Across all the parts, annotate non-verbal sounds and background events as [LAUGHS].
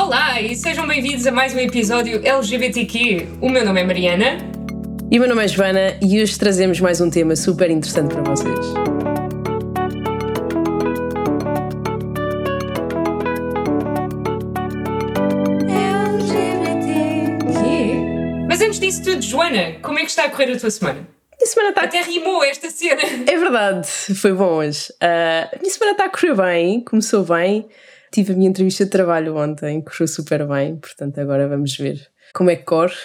Olá e sejam bem-vindos a mais um episódio LGBTQ. O meu nome é Mariana. E o meu nome é Joana e hoje trazemos mais um tema super interessante para vocês. LGBTQ. Mas antes disso tudo, Joana, como é que está a correr a tua semana? A minha semana está. Até rimou esta cena. É verdade, foi bom hoje. Uh, a minha semana está a correr bem, começou bem. Tive a minha entrevista de trabalho ontem, correu super bem, portanto agora vamos ver como é que corre.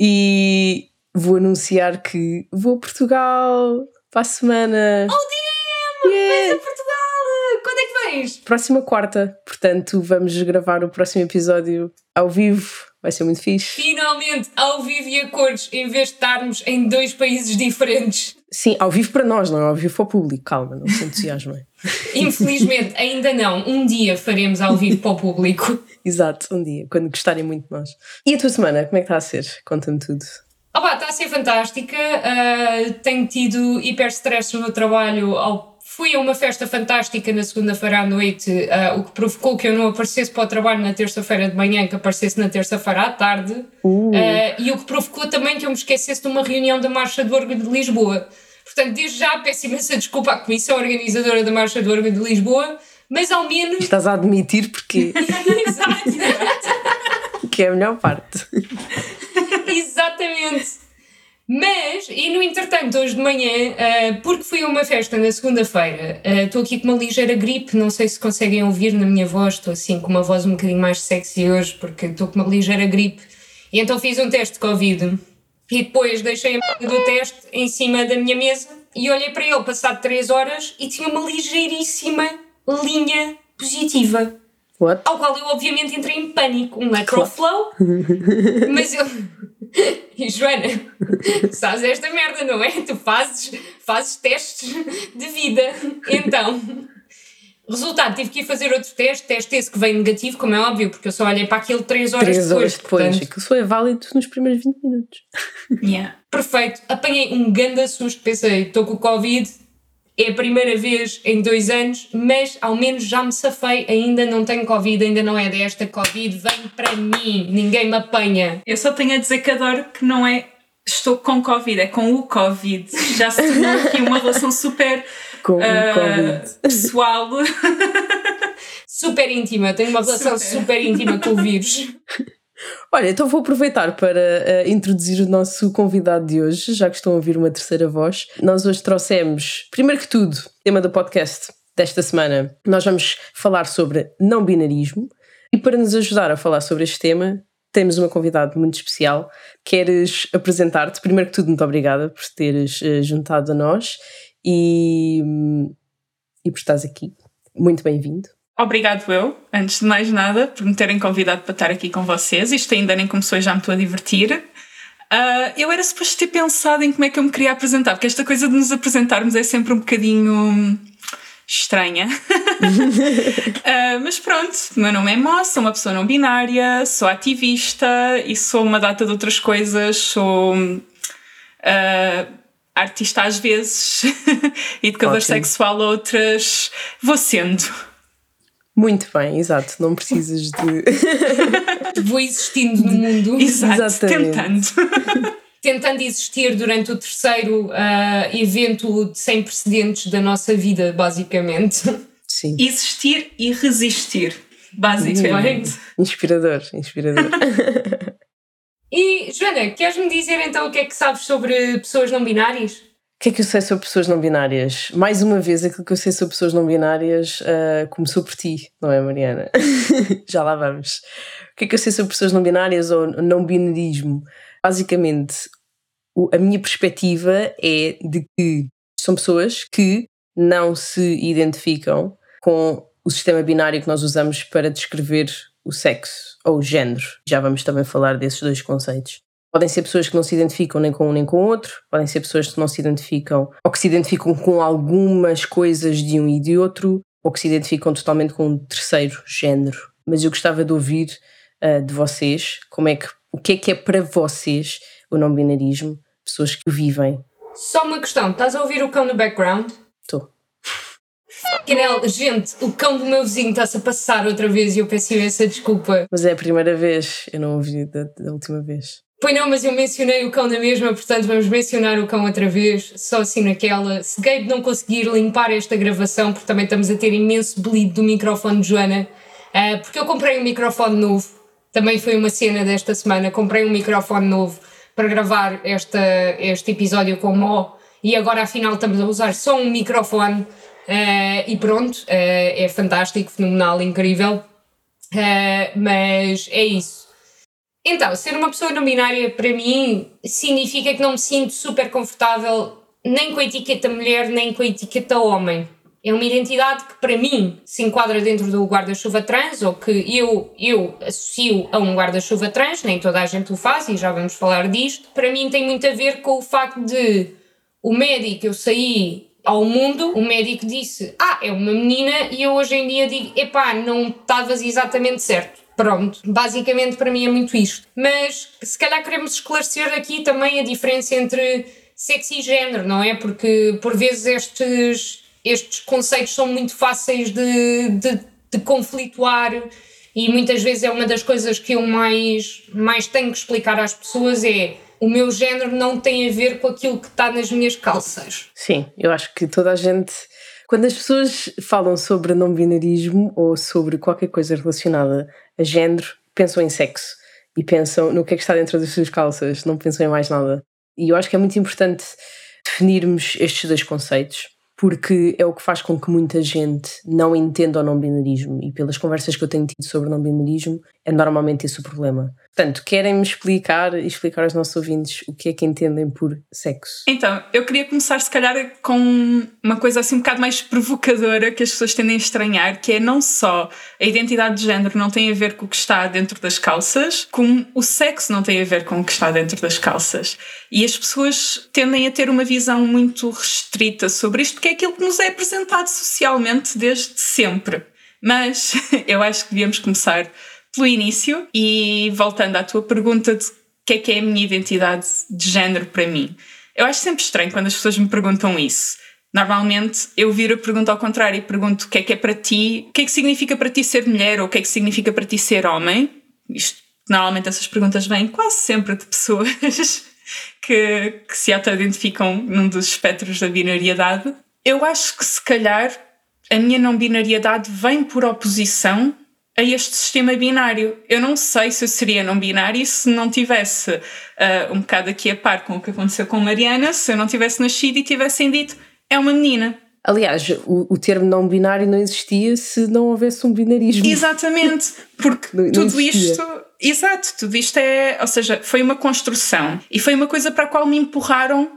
E vou anunciar que vou a Portugal para a semana. Oh, damn! Yeah. A Portugal! Quando é que vens? Próxima quarta, portanto vamos gravar o próximo episódio ao vivo. Vai ser muito fixe. Finalmente, ao vivo e a cores, em vez de estarmos em dois países diferentes. Sim, ao vivo para nós, não é ao vivo para o público. Calma, não se entusiasmem. [LAUGHS] Infelizmente, ainda não. Um dia faremos ao vivo para o público. [LAUGHS] Exato, um dia, quando gostarem muito de nós. E a tua semana, como é que está a ser? Conta-me tudo. Opa, está a ser fantástica. Uh, tenho tido hiper stress no meu trabalho ao Fui a uma festa fantástica na segunda-feira à noite, uh, o que provocou que eu não aparecesse para o trabalho na terça-feira de manhã, que aparecesse na terça-feira à tarde, uh. Uh, e o que provocou também que eu me esquecesse de uma reunião da Marcha do Orgulho de Lisboa. Portanto, desde já peço imensa desculpa à Comissão Organizadora da Marcha do Orgulho de Lisboa, mas ao menos. Estás a admitir porque. [LAUGHS] Exato. que é a melhor parte. Exatamente. Mas, e no entretanto, hoje de manhã, uh, porque fui a uma festa na segunda-feira, estou uh, aqui com uma ligeira gripe, não sei se conseguem ouvir na minha voz, estou assim com uma voz um bocadinho mais sexy hoje, porque estou com uma ligeira gripe. E então fiz um teste de Covid. E depois deixei a p do teste em cima da minha mesa e olhei para ele passado 3 horas e tinha uma ligeiríssima linha positiva. What? Ao qual eu obviamente entrei em pânico, um lateral flow, [LAUGHS] mas eu [LAUGHS] e Joana, sabes esta merda, não é? Tu fazes, fazes testes de vida. Então, resultado, tive que ir fazer outro teste, teste esse que veio negativo, como é óbvio, porque eu só olhei para aquele 3 horas 3 depois. horas depois, portanto... aquilo só é válido nos primeiros 20 minutos. Yeah. Perfeito, apanhei um grande susto, pensei, estou com o Covid, é a primeira vez em dois anos, mas ao menos já me safei, ainda não tenho Covid, ainda não é desta Covid, vem para mim, ninguém me apanha. Eu só tenho a dizer que adoro que não é estou com Covid, é com o Covid. Já se tornou aqui uma relação super com uh, pessoal. super íntima, tenho uma relação super, super íntima com o vírus. [LAUGHS] Olha, então vou aproveitar para uh, introduzir o nosso convidado de hoje, já que estão a ouvir uma terceira voz. Nós hoje trouxemos, primeiro que tudo, tema do podcast desta semana. Nós vamos falar sobre não binarismo e para nos ajudar a falar sobre este tema, temos uma convidada muito especial. Queres apresentar-te? Primeiro que tudo, muito obrigada por teres uh, juntado a nós e, e por estás aqui. Muito bem-vindo. Obrigado eu, antes de mais nada, por me terem convidado para estar aqui com vocês. Isto ainda nem começou e já me estou a divertir. Uh, eu era suposto ter pensado em como é que eu me queria apresentar, porque esta coisa de nos apresentarmos é sempre um bocadinho estranha. uh, [LAUGHS] mas pronto, o meu nome é Mo, sou uma pessoa não binária, sou ativista e sou uma data de outras coisas, sou uh, artista às vezes, [LAUGHS] educador Ótimo. sexual outras, vou sendo. Muito bem, exato. Não precisas de. [LAUGHS] Vou existindo no mundo. Exato, Exatamente. tentando. [LAUGHS] tentando existir durante o terceiro uh, evento sem precedentes da nossa vida, basicamente. Sim. Existir e resistir, basicamente. Inspirador, inspirador. [LAUGHS] e, Joana, queres-me dizer então o que é que sabes sobre pessoas não binárias? O que é que eu sei sobre pessoas não binárias? Mais uma vez, aquilo que eu sei sobre pessoas não binárias uh, começou por ti, não é, Mariana? [LAUGHS] Já lá vamos. O que é que eu sei sobre pessoas não binárias ou não binarismo? Basicamente, a minha perspectiva é de que são pessoas que não se identificam com o sistema binário que nós usamos para descrever o sexo ou o género. Já vamos também falar desses dois conceitos. Podem ser pessoas que não se identificam nem com um nem com o outro, podem ser pessoas que não se identificam ou que se identificam com algumas coisas de um e de outro, ou que se identificam totalmente com um terceiro género. Mas eu gostava de ouvir uh, de vocês como é que, o que é que é para vocês o não binarismo, pessoas que vivem. Só uma questão, estás a ouvir o cão no background? Estou. Gente, o cão do meu vizinho está-se a passar outra vez e eu peço essa desculpa. Mas é a primeira vez, eu não ouvi da, da última vez. Pois não, mas eu mencionei o cão na mesma, portanto vamos mencionar o cão outra vez, só assim naquela. Se Gabe não conseguir limpar esta gravação, porque também estamos a ter imenso bleed do microfone de Joana, uh, porque eu comprei um microfone novo, também foi uma cena desta semana, comprei um microfone novo para gravar esta, este episódio com o Mo, e agora afinal estamos a usar só um microfone, uh, e pronto, uh, é fantástico, fenomenal, incrível, mas é isso. Então, ser uma pessoa não binária para mim significa que não me sinto super confortável nem com a etiqueta mulher, nem com a etiqueta homem. É uma identidade que para mim se enquadra dentro do guarda-chuva trans, ou que eu, eu associo a um guarda-chuva trans, nem toda a gente o faz e já vamos falar disto. Para mim tem muito a ver com o facto de o médico, eu saí ao mundo, o médico disse, ah, é uma menina, e eu hoje em dia digo, epá, não estavas exatamente certo Pronto, basicamente para mim é muito isto. Mas se calhar queremos esclarecer aqui também a diferença entre sexo e género, não é? Porque por vezes estes, estes conceitos são muito fáceis de, de, de conflituar e muitas vezes é uma das coisas que eu mais, mais tenho que explicar às pessoas é o meu género não tem a ver com aquilo que está nas minhas calças. Sim, eu acho que toda a gente quando as pessoas falam sobre não-binarismo ou sobre qualquer coisa relacionada a género, pensam em sexo e pensam no que é que está dentro das suas calças, não pensam em mais nada. E eu acho que é muito importante definirmos estes dois conceitos porque é o que faz com que muita gente não entenda o não-binarismo e pelas conversas que eu tenho tido sobre o não-binarismo é normalmente esse o problema. Portanto, querem-me explicar e explicar aos nossos ouvintes o que é que entendem por sexo? Então, eu queria começar se calhar com uma coisa assim um bocado mais provocadora que as pessoas tendem a estranhar, que é não só a identidade de género não tem a ver com o que está dentro das calças, como o sexo não tem a ver com o que está dentro das calças. E as pessoas tendem a ter uma visão muito restrita sobre isto, porque é aquilo que nos é apresentado socialmente desde sempre. Mas [LAUGHS] eu acho que devíamos começar pelo início e voltando à tua pergunta de o que é que é a minha identidade de género para mim. Eu acho sempre estranho quando as pessoas me perguntam isso. Normalmente eu viro a pergunta ao contrário e pergunto o que é que é para ti, o que é que significa para ti ser mulher ou o que é que significa para ti ser homem. Isto, normalmente essas perguntas vêm quase sempre de pessoas [LAUGHS] que, que se auto-identificam num dos espectros da binariedade. Eu acho que se calhar a minha não binariedade vem por oposição a este sistema binário. Eu não sei se eu seria não binário se não tivesse uh, um bocado aqui a par com o que aconteceu com Mariana, se eu não tivesse nascido e tivessem dito é uma menina. Aliás, o, o termo não binário não existia se não houvesse um binarismo. Exatamente, [LAUGHS] porque não, não tudo existia. isto. Exato, tudo isto é. Ou seja, foi uma construção e foi uma coisa para a qual me empurraram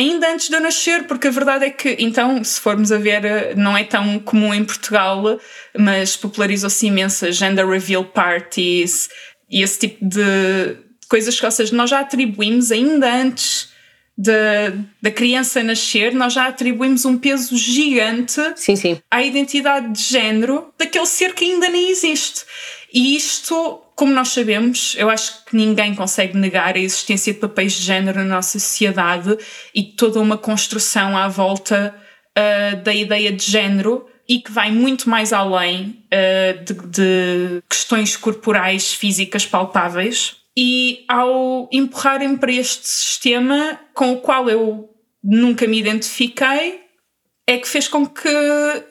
ainda antes de eu nascer, porque a verdade é que, então, se formos a ver, eh, não é tão comum em Portugal, mas popularizou-se imenso gender reveal parties e esse tipo de coisas que, ou seja, nós já atribuímos ainda antes da criança nascer, nós já atribuímos um peso gigante sim, sim. à identidade de género daquele ser que ainda nem existe. E isto, como nós sabemos, eu acho que ninguém consegue negar a existência de papéis de género na nossa sociedade e toda uma construção à volta uh, da ideia de género e que vai muito mais além uh, de, de questões corporais, físicas palpáveis. E ao empurrarem para este sistema com o qual eu nunca me identifiquei, é que fez com que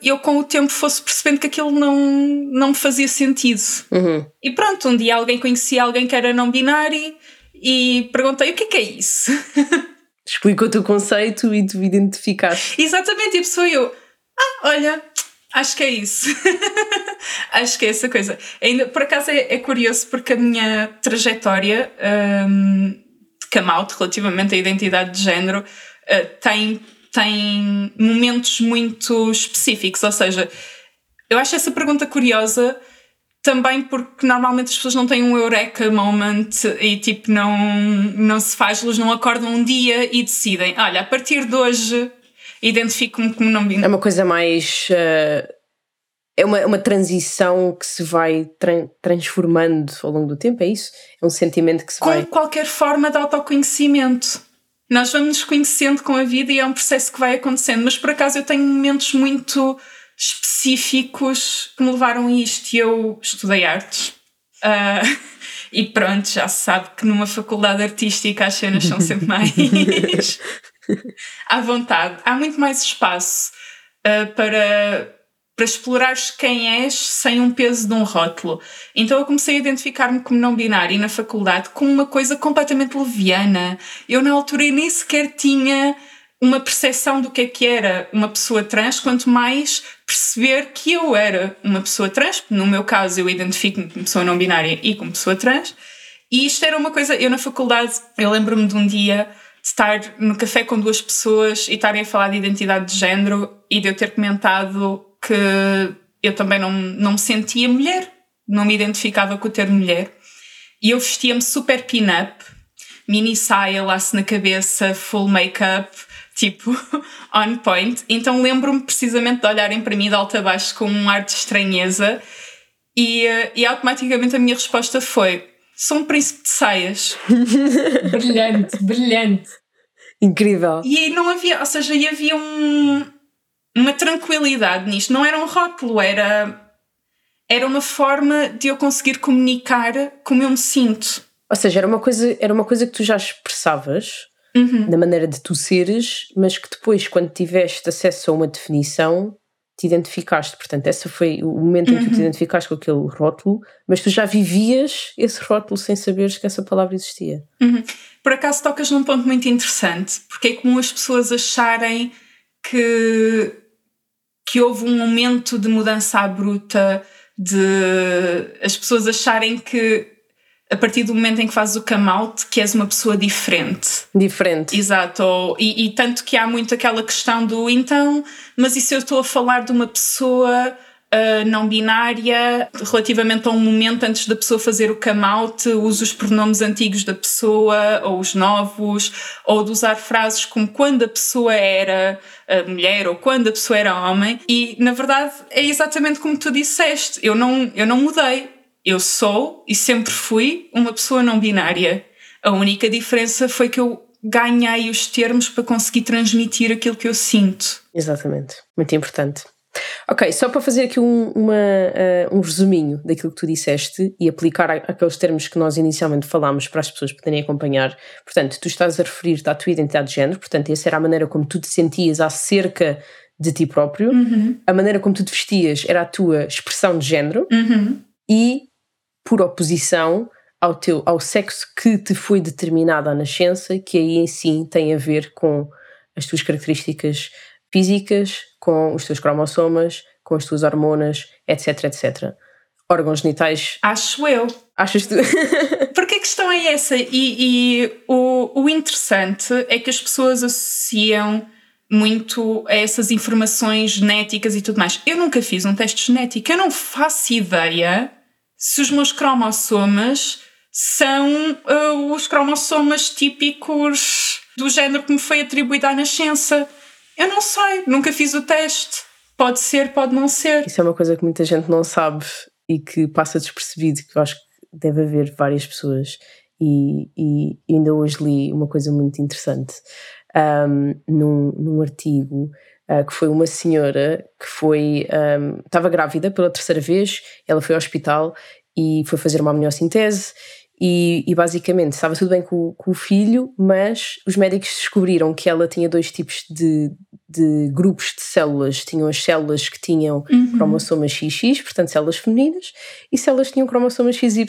eu, com o tempo, fosse percebendo que aquilo não, não me fazia sentido. Uhum. E pronto, um dia alguém conhecia alguém que era não binário e perguntei o que é que é isso. [LAUGHS] Explicou-te o conceito e tu identificaste. Exatamente, e a pessoa eu, ah, olha, acho que é isso. [LAUGHS] acho que é essa coisa. Ainda, por acaso é, é curioso porque a minha trajetória um, de come out relativamente à identidade de género uh, tem tem momentos muito específicos, ou seja, eu acho essa pergunta curiosa também porque normalmente as pessoas não têm um eureka moment e tipo não, não se faz luz, não acordam um dia e decidem, olha, a partir de hoje identifico-me como não binário. É uma coisa mais... Uh, é uma, uma transição que se vai tra transformando ao longo do tempo, é isso? É um sentimento que se Com vai... qualquer forma de autoconhecimento. Nós vamos nos conhecendo com a vida e é um processo que vai acontecendo. Mas por acaso eu tenho momentos muito específicos que me levaram a isto. Eu estudei artes. Uh, [LAUGHS] e pronto, já se sabe que numa faculdade artística as cenas são sempre [LAUGHS] mais [LAUGHS] à vontade. Há muito mais espaço uh, para para explorares quem és sem um peso de um rótulo. Então eu comecei a identificar-me como não binário na faculdade como uma coisa completamente leviana. Eu na altura nem sequer tinha uma percepção do que é que era uma pessoa trans, quanto mais perceber que eu era uma pessoa trans. No meu caso, eu identifico-me como pessoa não binária e como pessoa trans. E isto era uma coisa, eu na faculdade, eu lembro-me de um dia de estar no café com duas pessoas e estarem a falar de identidade de género e de eu ter comentado que eu também não, não me sentia mulher, não me identificava com o termo mulher. E eu vestia-me super pin-up, mini saia, laço na cabeça, full make-up, tipo [LAUGHS] on point. Então lembro-me precisamente de olharem para mim de alta a baixo com um ar de estranheza e, eh, e automaticamente a minha resposta foi: sou um príncipe de saias. [LAUGHS] brilhante, brilhante. Incrível. E não havia, ou seja, havia um, uma tranquilidade nisto. Não era um rótulo, era, era uma forma de eu conseguir comunicar como eu me sinto. Ou seja, era uma coisa, era uma coisa que tu já expressavas uhum. na maneira de tu seres, mas que depois, quando tiveste acesso a uma definição, te identificaste. Portanto, esse foi o momento em que tu te uhum. identificaste com aquele rótulo, mas tu já vivias esse rótulo sem saberes que essa palavra existia. Uhum. Por acaso tocas num ponto muito interessante, porque é comum as pessoas acharem que que houve um momento de mudança bruta, de as pessoas acharem que a partir do momento em que fazes o come out, que és uma pessoa diferente. Diferente. Exato. E, e tanto que há muito aquela questão do então, mas e se eu estou a falar de uma pessoa uh, não binária, relativamente a um momento antes da pessoa fazer o come out, uso os pronomes antigos da pessoa ou os novos, ou de usar frases como quando a pessoa era uh, mulher ou quando a pessoa era homem. E na verdade é exatamente como tu disseste. Eu não, eu não mudei. Eu sou e sempre fui uma pessoa não binária. A única diferença foi que eu ganhei os termos para conseguir transmitir aquilo que eu sinto. Exatamente. Muito importante. Ok, só para fazer aqui um, uma, uh, um resuminho daquilo que tu disseste e aplicar aqueles termos que nós inicialmente falámos para as pessoas poderem acompanhar. Portanto, tu estás a referir-te à tua identidade de género, portanto, essa era a maneira como tu te sentias acerca de ti próprio, uhum. a maneira como tu te vestias era a tua expressão de género uhum. e, por oposição, ao, teu, ao sexo que te foi determinado à nascença, que aí em si tem a ver com as tuas características físicas, com os teus cromossomas, com as tuas hormonas, etc, etc. Órgãos genitais. Acho eu. Achas tu? [LAUGHS] Porque a questão é essa, e, e o, o interessante é que as pessoas associam muito a essas informações genéticas e tudo mais. Eu nunca fiz um teste genético, eu não faço ideia se os meus cromossomas são uh, os cromossomas típicos do género que me foi atribuído à nascença. Eu não sei, nunca fiz o teste. Pode ser, pode não ser. Isso é uma coisa que muita gente não sabe e que passa despercebido, que eu acho que deve haver várias pessoas. E, e ainda hoje li uma coisa muito interessante um, num, num artigo uh, que foi uma senhora que foi um, estava grávida pela terceira vez, ela foi ao hospital e foi fazer uma amniocintese e, e, basicamente estava tudo bem com, com, o filho, mas os médicos descobriram que ela tinha dois tipos de, de grupos de células. Tinham as células que tinham uhum. cromossomas XX, portanto células femininas, e células que tinham cromossomas XY,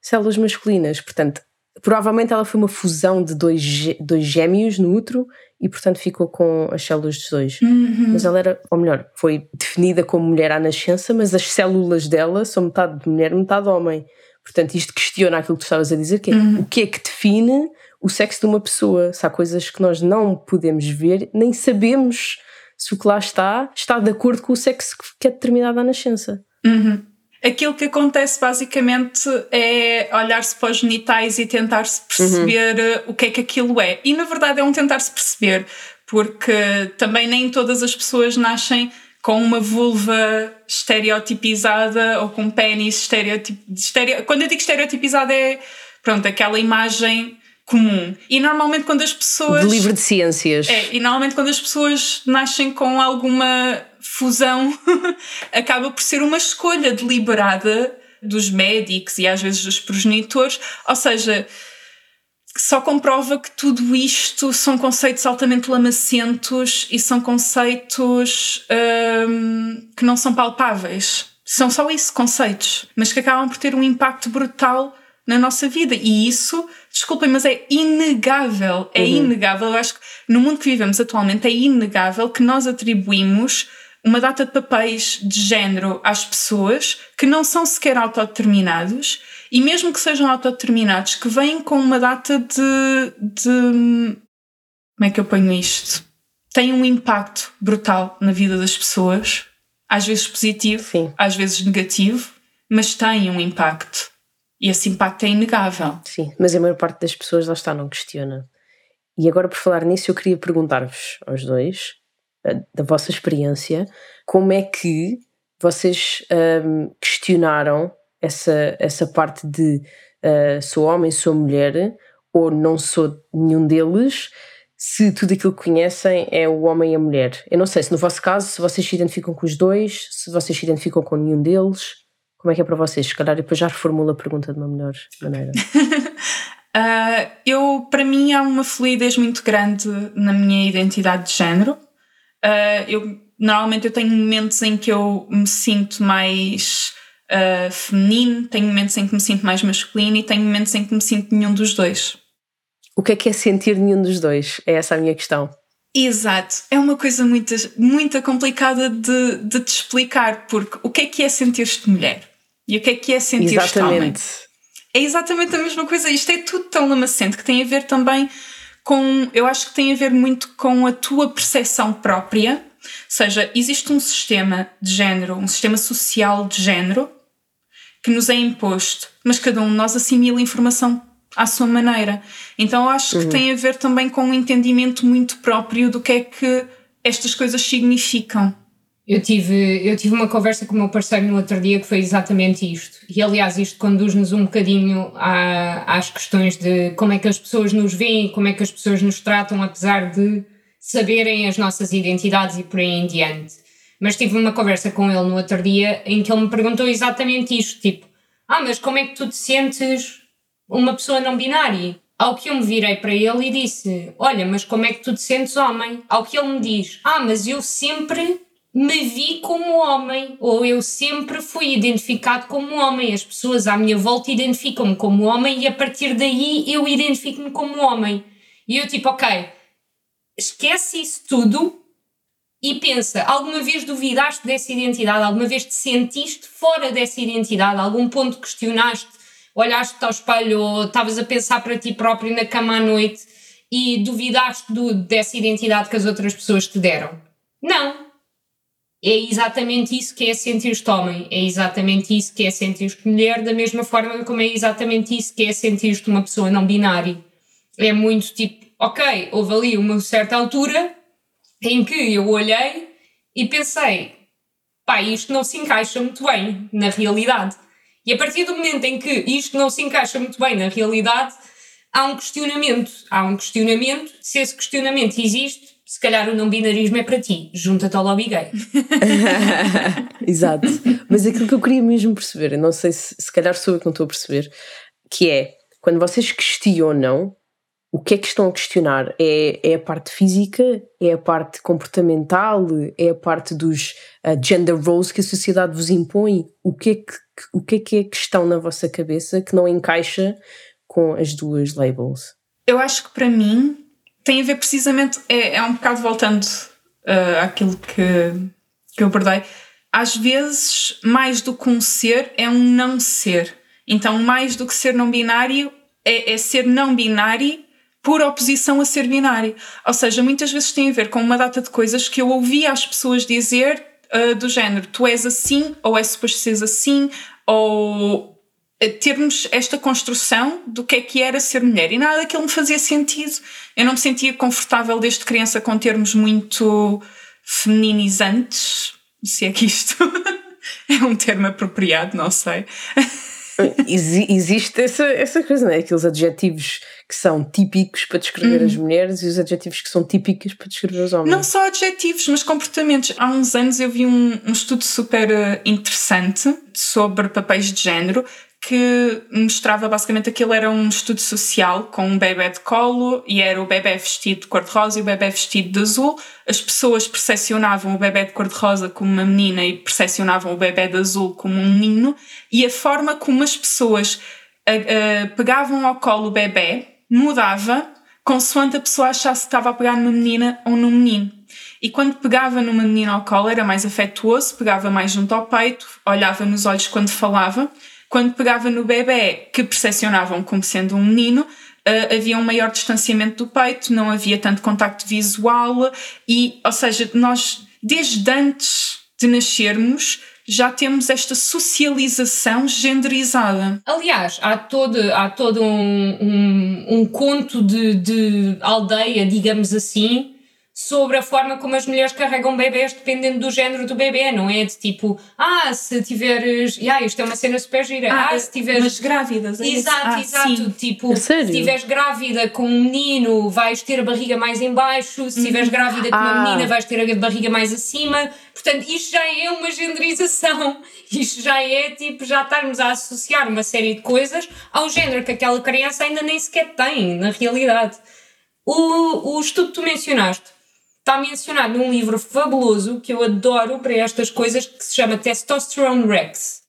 células masculinas. Portanto, provavelmente ela foi uma fusão de dois, dois gêmeos no útero e portanto ficou com as células dos dois. Uhum. Mas ela era, ou melhor, foi definida como mulher à nascença, mas as células dela são metade de mulher, metade de homem. Portanto, isto questiona aquilo que tu estavas a dizer, que é uhum. o que é que define o sexo de uma pessoa. Se há coisas que nós não podemos ver, nem sabemos se o que lá está está de acordo com o sexo que é determinado à nascença. Uhum. Aquilo que acontece basicamente é olhar-se para os genitais e tentar-se perceber uhum. o que é que aquilo é. E na verdade é um tentar-se perceber, porque também nem todas as pessoas nascem com uma vulva estereotipizada ou com um pênis estereotip... Estereo... Quando eu digo estereotipizada é, pronto, aquela imagem comum. E normalmente quando as pessoas. De livre de ciências. É, e normalmente quando as pessoas nascem com alguma fusão, [LAUGHS] acaba por ser uma escolha deliberada dos médicos e às vezes dos progenitores. Ou seja, só comprova que tudo isto são conceitos altamente lamacentos e são conceitos hum, que não são palpáveis. São só isso, conceitos, mas que acabam por ter um impacto brutal na nossa vida. E isso, desculpem, mas é inegável. É uhum. inegável. Eu acho que no mundo que vivemos atualmente é inegável que nós atribuímos uma data de papéis de género às pessoas que não são sequer autodeterminados e mesmo que sejam autodeterminados, que vêm com uma data de, de. Como é que eu ponho isto? Tem um impacto brutal na vida das pessoas, às vezes positivo, Sim. às vezes negativo, mas tem um impacto. E esse impacto é inegável. Sim, mas a maior parte das pessoas lá está, não questiona. E agora, por falar nisso, eu queria perguntar-vos aos dois, eh, da vossa experiência, como é que vocês um, questionaram essa, essa parte de uh, sou homem, sou mulher, ou não sou nenhum deles, se tudo aquilo que conhecem é o homem e a mulher. Eu não sei se no vosso caso, se vocês se identificam com os dois, se vocês se identificam com nenhum deles. Como é que é para vocês? Se calhar depois já reformulo a pergunta de uma melhor maneira. uh, [LAUGHS] eu, para mim, há uma fluidez muito grande na minha identidade de género. Uh, eu, normalmente eu tenho momentos em que eu me sinto mais uh, feminino, tenho momentos em que me sinto mais masculino e tenho momentos em que me sinto nenhum dos dois. O que é que é sentir nenhum dos dois? É essa a minha questão. Exato, é uma coisa muito, muito complicada de, de te explicar, porque o que é que é sentir-te mulher? E o que é que é sentir-te homem? É exatamente a mesma coisa. Isto é tudo tão lamacente que tem a ver também com. Eu acho que tem a ver muito com a tua percepção própria. Ou seja, existe um sistema de género, um sistema social de género, que nos é imposto, mas cada um de nós assimila informação à sua maneira. Então acho uhum. que tem a ver também com um entendimento muito próprio do que é que estas coisas significam. Eu tive, eu tive uma conversa com o meu parceiro no outro dia que foi exatamente isto. E aliás, isto conduz-nos um bocadinho à, às questões de como é que as pessoas nos veem, como é que as pessoas nos tratam, apesar de saberem as nossas identidades e por aí em diante. Mas tive uma conversa com ele no outro dia em que ele me perguntou exatamente isto: tipo, ah, mas como é que tu te sentes uma pessoa não binária? Ao que eu me virei para ele e disse: Olha, mas como é que tu te sentes homem? Ao que ele me diz: Ah, mas eu sempre me vi como homem, ou eu sempre fui identificado como homem. As pessoas à minha volta identificam-me como homem e a partir daí eu identifico-me como homem. E eu, tipo, ok, esquece isso tudo e pensa: alguma vez duvidaste dessa identidade? Alguma vez te sentiste fora dessa identidade? Algum ponto questionaste? Olhaste-te ao espelho ou estavas a pensar para ti próprio na cama à noite e duvidaste do, dessa identidade que as outras pessoas te deram? Não. É exatamente isso que é sentir-te homem, é exatamente isso que é sentir-te mulher, da mesma forma como é exatamente isso que é sentir-te uma pessoa não binária. É muito tipo, ok, houve ali uma certa altura em que eu olhei e pensei, pá, isto não se encaixa muito bem na realidade. E a partir do momento em que isto não se encaixa muito bem na realidade, há um questionamento. Há um questionamento. Se esse questionamento existe, se calhar o não binarismo é para ti. Junta-te ao lobby gay. [LAUGHS] Exato. Mas aquilo que eu queria mesmo perceber, não sei se, se calhar sou eu que não estou a perceber, que é quando vocês questionam o que é que estão a questionar? É, é a parte física? É a parte comportamental? É a parte dos uh, gender roles que a sociedade vos impõe? O que, é que, o que é que é questão na vossa cabeça que não encaixa com as duas labels? Eu acho que para mim tem a ver precisamente, é, é um bocado voltando uh, àquilo que, que eu abordei. Às vezes, mais do que um ser, é um não ser. Então, mais do que ser não binário, é, é ser não binário por oposição a ser binário. Ou seja, muitas vezes tem a ver com uma data de coisas que eu ouvi as pessoas dizer uh, do género: tu és assim, ou é suposto seres assim, ou termos esta construção do que é que era ser mulher. E nada daquilo me fazia sentido. Eu não me sentia confortável desde criança com termos muito feminizantes, se é que isto [LAUGHS] é um termo apropriado, não sei. Existe essa, essa coisa, não é? Aqueles adjetivos que são típicos para descrever uhum. as mulheres e os adjetivos que são típicos para descrever os homens. Não só adjetivos, mas comportamentos. Há uns anos eu vi um, um estudo super eh, interessante sobre papéis de género que mostrava basicamente aquilo era um estudo social com um bebê de colo e era o bebê vestido de cor-de-rosa e o bebê vestido de azul. As pessoas percepcionavam o bebê de cor-de-rosa como uma menina e percepcionavam o bebê de azul como um menino e a forma como as pessoas a, a, pegavam ao colo o bebê mudava consoante a pessoa achasse que estava a pegar numa menina ou num menino. E quando pegava numa menina ao colo era mais afetuoso, pegava mais junto ao peito, olhava nos olhos quando falava quando pegava no bebê, que percepcionavam como sendo um menino, uh, havia um maior distanciamento do peito, não havia tanto contacto visual e, ou seja, nós desde antes de nascermos já temos esta socialização genderizada. Aliás, há todo, há todo um, um, um conto de, de aldeia, digamos assim, sobre a forma como as mulheres carregam bebés dependendo do género do bebê, não é? De tipo, ah, se tiveres. Ah, isto é uma cena super gira. Ah, ah se tiveres. Mas grávidas, é Exato, ah, exato. Sim. Tipo, se estiveres grávida com um menino, vais ter a barriga mais em baixo, se estiveres uhum. grávida com ah. uma menina, vais ter a barriga mais acima. Portanto, isto já é uma genderização. [LAUGHS] Isto já é tipo, já estarmos a associar uma série de coisas ao género que aquela criança ainda nem sequer tem, na realidade. O, o estudo que tu mencionaste está mencionado num livro fabuloso que eu adoro para estas coisas que se chama Testosterone Rex.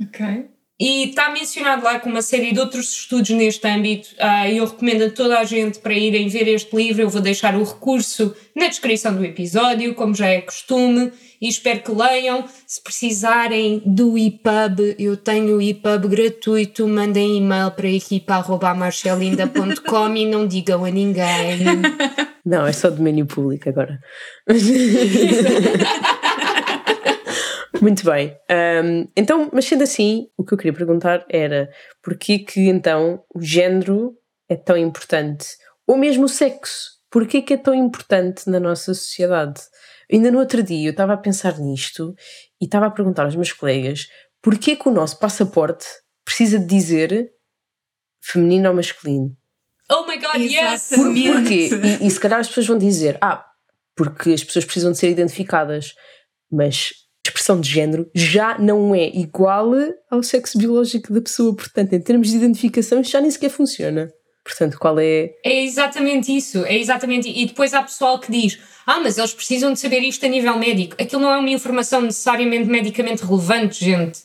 Ok. E está mencionado lá com uma série de outros estudos neste âmbito. Uh, eu recomendo a toda a gente para irem ver este livro. Eu vou deixar o recurso na descrição do episódio, como já é costume, e espero que leiam. Se precisarem do EPUB, eu tenho o EPUB gratuito. Mandem e-mail para equipa.marcelinda.com e não digam a ninguém. [LAUGHS] Não, é só domínio público agora. [LAUGHS] Muito bem. Um, então, mas sendo assim, o que eu queria perguntar era porquê que então o género é tão importante? Ou mesmo o sexo? Porquê que é tão importante na nossa sociedade? Ainda no outro dia eu estava a pensar nisto e estava a perguntar aos meus colegas porquê que o nosso passaporte precisa de dizer feminino ou masculino? Oh my god, yes! Por, porquê? E, e se calhar as pessoas vão dizer, ah, porque as pessoas precisam de ser identificadas, mas expressão de género já não é igual ao sexo biológico da pessoa, portanto, em termos de identificação, já nem sequer funciona. Portanto, qual é. É exatamente isso, é exatamente. E depois há pessoal que diz: Ah, mas eles precisam de saber isto a nível médico. Aquilo não é uma informação necessariamente medicamente relevante, gente.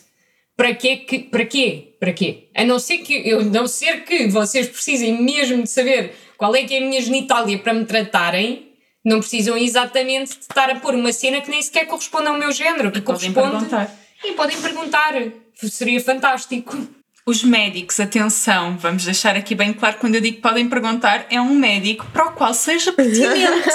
Para quê? Para quê? Para quê? A não ser que eu não ser que vocês precisem mesmo de saber qual é que é a minha genitália para me tratarem, não precisam exatamente de estar a pôr uma cena que nem sequer corresponde ao meu género, que e corresponde. Podem perguntar. E podem perguntar. Seria fantástico. Os médicos, atenção, vamos deixar aqui bem claro quando eu digo que podem perguntar, é um médico para o qual seja pertinente.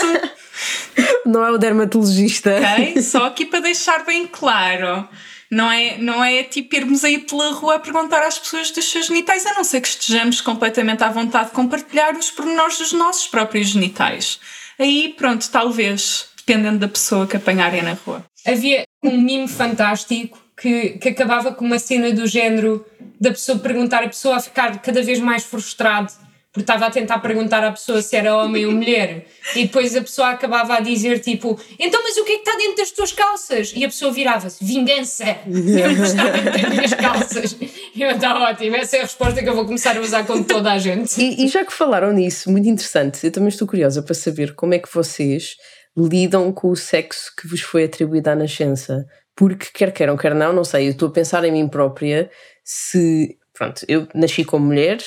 [LAUGHS] Não é o dermatologista. Ok? Só aqui para deixar bem claro. Não é, não é tipo irmos aí pela rua a perguntar às pessoas dos seus genitais, a não ser que estejamos completamente à vontade de compartilhar os pormenores dos nossos próprios genitais. Aí, pronto, talvez, dependendo da pessoa que apanharem na rua. Havia um mimo fantástico que, que acabava com uma cena do género da pessoa perguntar, a pessoa a ficar cada vez mais frustrado porque estava a tentar perguntar à pessoa se era homem ou mulher. E depois a pessoa acabava a dizer tipo então mas o que é que está dentro das tuas calças? e a pessoa virava-se vingança. Eu não estava dentro das minhas calças. E eu está ótimo, essa é a resposta que eu vou começar a usar com toda a gente. E, e já que falaram nisso, muito interessante eu também estou curiosa para saber como é que vocês lidam com o sexo que vos foi atribuído à nascença. Porque quer queiram, quer não, não sei, eu estou a pensar em mim própria se pronto, eu nasci como mulher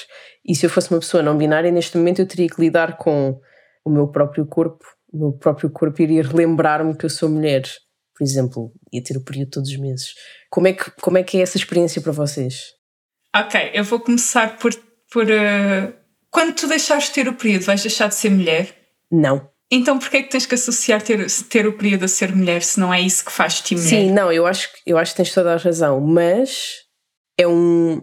e se eu fosse uma pessoa não binária, neste momento eu teria que lidar com o meu próprio corpo, o meu próprio corpo iria relembrar-me que eu sou mulher. Por exemplo, ia ter o período todos os meses. Como é que, como é, que é essa experiência para vocês? Ok, eu vou começar por. por uh... Quando tu deixares de ter o período, vais deixar de ser mulher? Não. Então porquê é que tens que associar ter, ter o período a ser mulher se não é isso que faz-te mulher? Sim, não, eu acho, eu acho que tens toda a razão, mas é um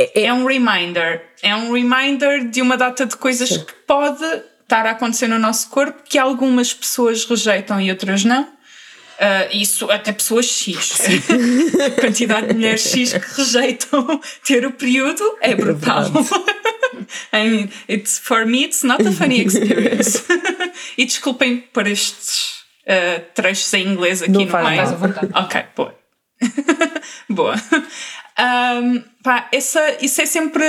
é, é um reminder. É um reminder de uma data de coisas Sim. que pode estar a acontecer no nosso corpo que algumas pessoas rejeitam e outras não. Uh, isso até pessoas X. A [LAUGHS] quantidade de mulheres X que rejeitam ter o período é brutal. [LAUGHS] I mean, it's, for me, it's not a funny experience. [LAUGHS] e desculpem por estes uh, trechos em inglês aqui Não no faz meio. Ok, boa. boa. Um, pá, essa, isso é sempre.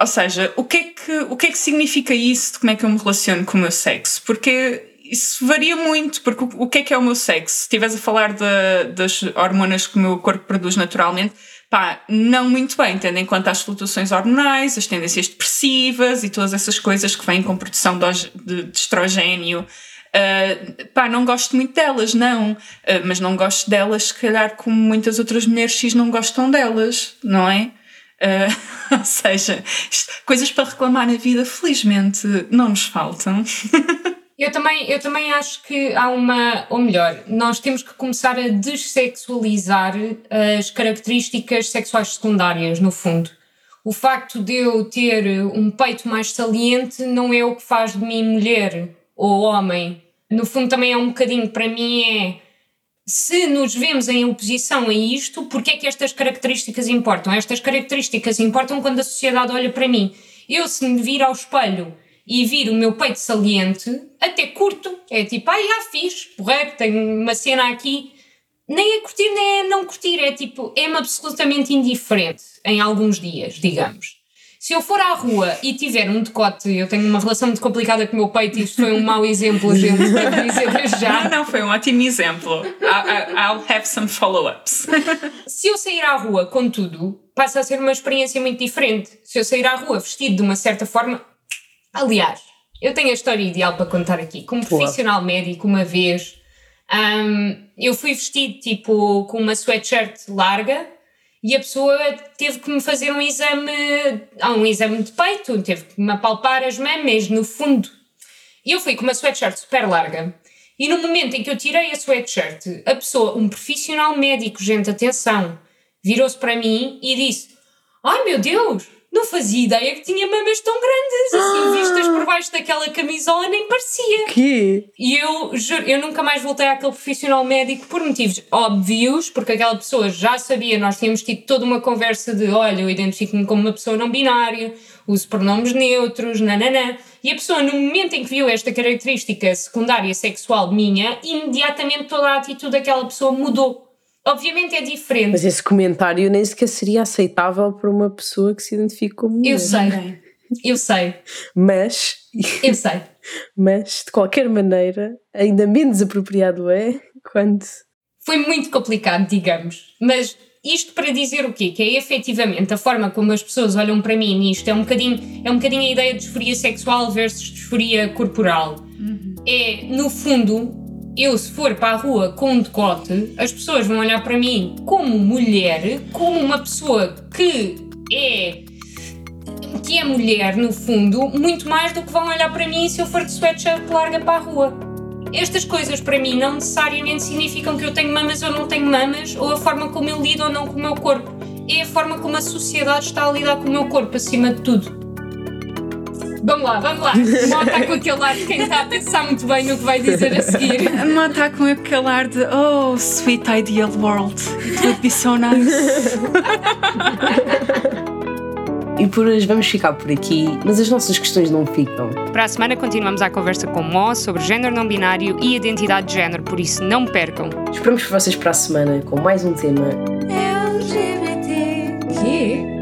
Ou seja, o que, é que, o que é que significa isso de como é que eu me relaciono com o meu sexo? Porque isso varia muito, porque o, o que é que é o meu sexo? Se estiveres a falar de, das hormonas que o meu corpo produz naturalmente, pá, não muito bem, tendo em conta as flutuações hormonais, as tendências depressivas e todas essas coisas que vêm com produção de, de estrogênio. Uh, pá, não gosto muito delas, não, uh, mas não gosto delas, se calhar, como muitas outras mulheres X não gostam delas, não é? Uh, [LAUGHS] ou seja, isto, coisas para reclamar na vida, felizmente, não nos faltam. [LAUGHS] Eu também, eu também acho que há uma, ou melhor, nós temos que começar a dessexualizar as características sexuais secundárias, no fundo. O facto de eu ter um peito mais saliente não é o que faz de mim mulher ou homem. No fundo, também é um bocadinho, para mim, é se nos vemos em oposição a isto, porque é que estas características importam? Estas características importam quando a sociedade olha para mim. Eu, se me vir ao espelho e vir o meu peito saliente, até curto. É tipo, ai, já fiz, porreiro, tenho uma cena aqui. Nem é curtir, nem é não curtir, é tipo, é-me absolutamente indiferente em alguns dias, digamos. Se eu for à rua e tiver um decote, eu tenho uma relação muito complicada com o meu peito e isto foi um mau exemplo, gente, devo dizer já. Não, não, foi um ótimo exemplo. I'll, I'll have some follow-ups. Se eu sair à rua com tudo, passa a ser uma experiência muito diferente. Se eu sair à rua vestido de uma certa forma, Aliás, eu tenho a história ideal para contar aqui. Como profissional médico, uma vez, um, eu fui vestido tipo com uma sweatshirt larga e a pessoa teve que me fazer um exame, ah, um exame de peito, teve que me apalpar as mamas no fundo. E eu fui com uma sweatshirt super larga. E no momento em que eu tirei a sweatshirt, a pessoa, um profissional médico, gente, atenção, virou-se para mim e disse: Ai meu Deus, não fazia ideia que tinha mamas tão grandes, assim, [GASPS] vistas por baixo daquela camisola, nem parecia. Que? E eu, juro, eu nunca mais voltei àquele profissional médico por motivos óbvios, porque aquela pessoa já sabia, nós tínhamos tido toda uma conversa de: olha, eu identifico-me como uma pessoa não binária, uso pronomes neutros, nananã. E a pessoa, no momento em que viu esta característica secundária sexual minha, imediatamente toda a atitude daquela pessoa mudou. Obviamente é diferente. Mas esse comentário nem sequer seria aceitável para uma pessoa que se identifica como mulher. Eu sei, eu sei. Mas. Eu sei. [LAUGHS] Mas, de qualquer maneira, ainda menos apropriado é quando. Foi muito complicado, digamos. Mas isto para dizer o quê? Que é efetivamente a forma como as pessoas olham para mim nisto. É um bocadinho, é um bocadinho a ideia de disforia sexual versus disforia corporal. Uhum. É, no fundo, eu, se for para a rua com um decote, as pessoas vão olhar para mim como mulher, como uma pessoa que é que é mulher no fundo, muito mais do que vão olhar para mim se eu for de sweatshirt larga para a rua. Estas coisas para mim não necessariamente significam que eu tenho mamas ou não tenho mamas, ou a forma como eu lido ou não com o meu corpo. É a forma como a sociedade está a lidar com o meu corpo, acima de tudo. Vamos lá, vamos lá. Mó está com aquele ar de quem está a pensar muito bem no que vai dizer a seguir. Mó está com aquele ar de Oh, sweet ideal world. It would be so nice. E por hoje vamos ficar por aqui, mas as nossas questões não ficam. Para a semana continuamos a conversa com Mó sobre género não binário e identidade de género, por isso não percam. Esperamos por vocês para a semana com mais um tema LGBT. Que?